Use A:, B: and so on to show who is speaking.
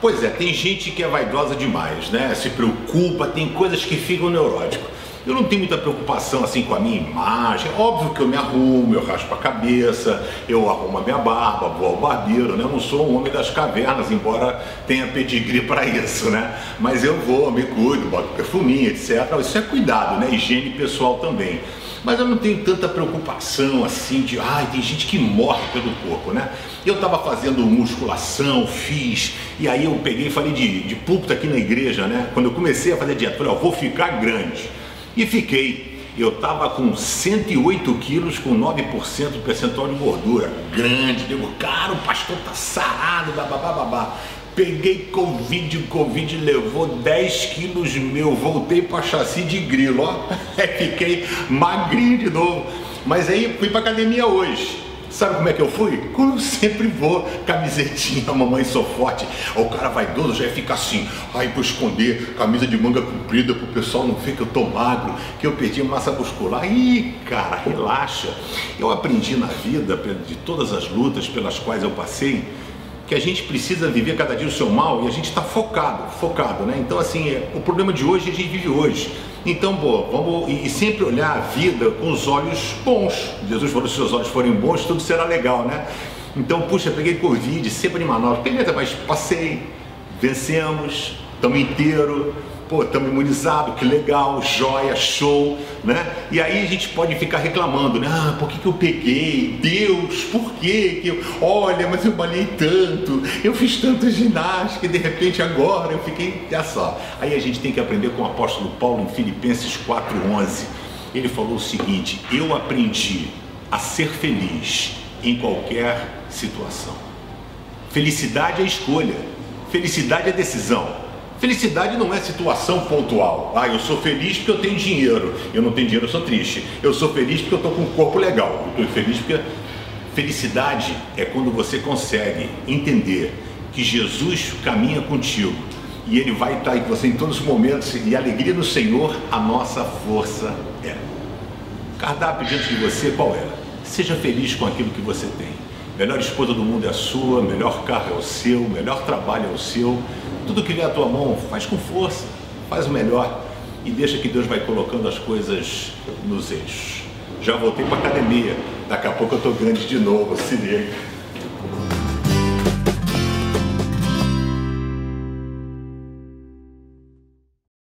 A: Pois é, tem gente que é vaidosa demais, né? Se preocupa, tem coisas que ficam neurótico. Eu não tenho muita preocupação assim com a minha imagem. Óbvio que eu me arrumo, eu raspo a cabeça, eu arrumo a minha barba, vou ao barbeiro, né? Eu não sou um homem das cavernas, embora tenha pedigree para isso, né? Mas eu vou, me cuido, boto perfuminho, etc. Isso é cuidado, né? Higiene pessoal também. Mas eu não tenho tanta preocupação assim de, ai, tem gente que morre pelo corpo, né? Eu estava fazendo musculação, fiz, e aí eu peguei e falei de, de púlpito aqui na igreja, né? Quando eu comecei a fazer dieta, falei, ó, vou ficar grande. E fiquei. Eu estava com 108 quilos com 9% de percentual de gordura. Grande. Digo, cara, o pastor tá sarado, babá, babá. Peguei Covid, Covid levou 10 quilos meu, voltei para chassi de grilo, ó. Fiquei magrinho de novo. Mas aí fui para academia hoje. Sabe como é que eu fui? Como sempre vou, camisetinha, mamãe sou forte. O cara vaidoso já fica assim, aí para esconder, camisa de manga comprida para o pessoal não ver que eu tô magro, que eu perdi massa muscular. Ih, cara, relaxa. Eu aprendi na vida, de todas as lutas pelas quais eu passei, que a gente precisa viver cada dia o seu mal e a gente está focado, focado, né? Então, assim, é, o problema de hoje a gente vive hoje. Então, pô, vamos e sempre olhar a vida com os olhos bons. Jesus falou: se seus olhos forem bons, tudo será legal, né? Então, puxa, peguei Covid, sempre em Manaus, beleza, mas passei, vencemos, estamos inteiros pô, estamos imunizados, que legal, joia, show, né? E aí a gente pode ficar reclamando, né? Ah, por que, que eu peguei? Deus, por que que eu... Olha, mas eu malhei tanto, eu fiz tanta ginástica e de repente agora eu fiquei... Olha só, aí a gente tem que aprender com o apóstolo Paulo em Filipenses 4,11. Ele falou o seguinte, eu aprendi a ser feliz em qualquer situação. Felicidade é escolha, felicidade é decisão. Felicidade não é situação pontual. Ah, eu sou feliz porque eu tenho dinheiro. Eu não tenho dinheiro, eu sou triste. Eu sou feliz porque eu estou com um corpo legal. Eu estou feliz porque. Felicidade é quando você consegue entender que Jesus caminha contigo e Ele vai estar com você em todos os momentos. E a alegria do Senhor, a nossa força é. O cardápio diante de você, qual é? Seja feliz com aquilo que você tem. Melhor esposa do mundo é a sua, melhor carro é o seu, melhor trabalho é o seu tudo que vier à tua mão, faz com força, faz o melhor e deixa que Deus vai colocando as coisas nos eixos. Já voltei para academia, daqui a pouco eu estou grande de novo, se liga.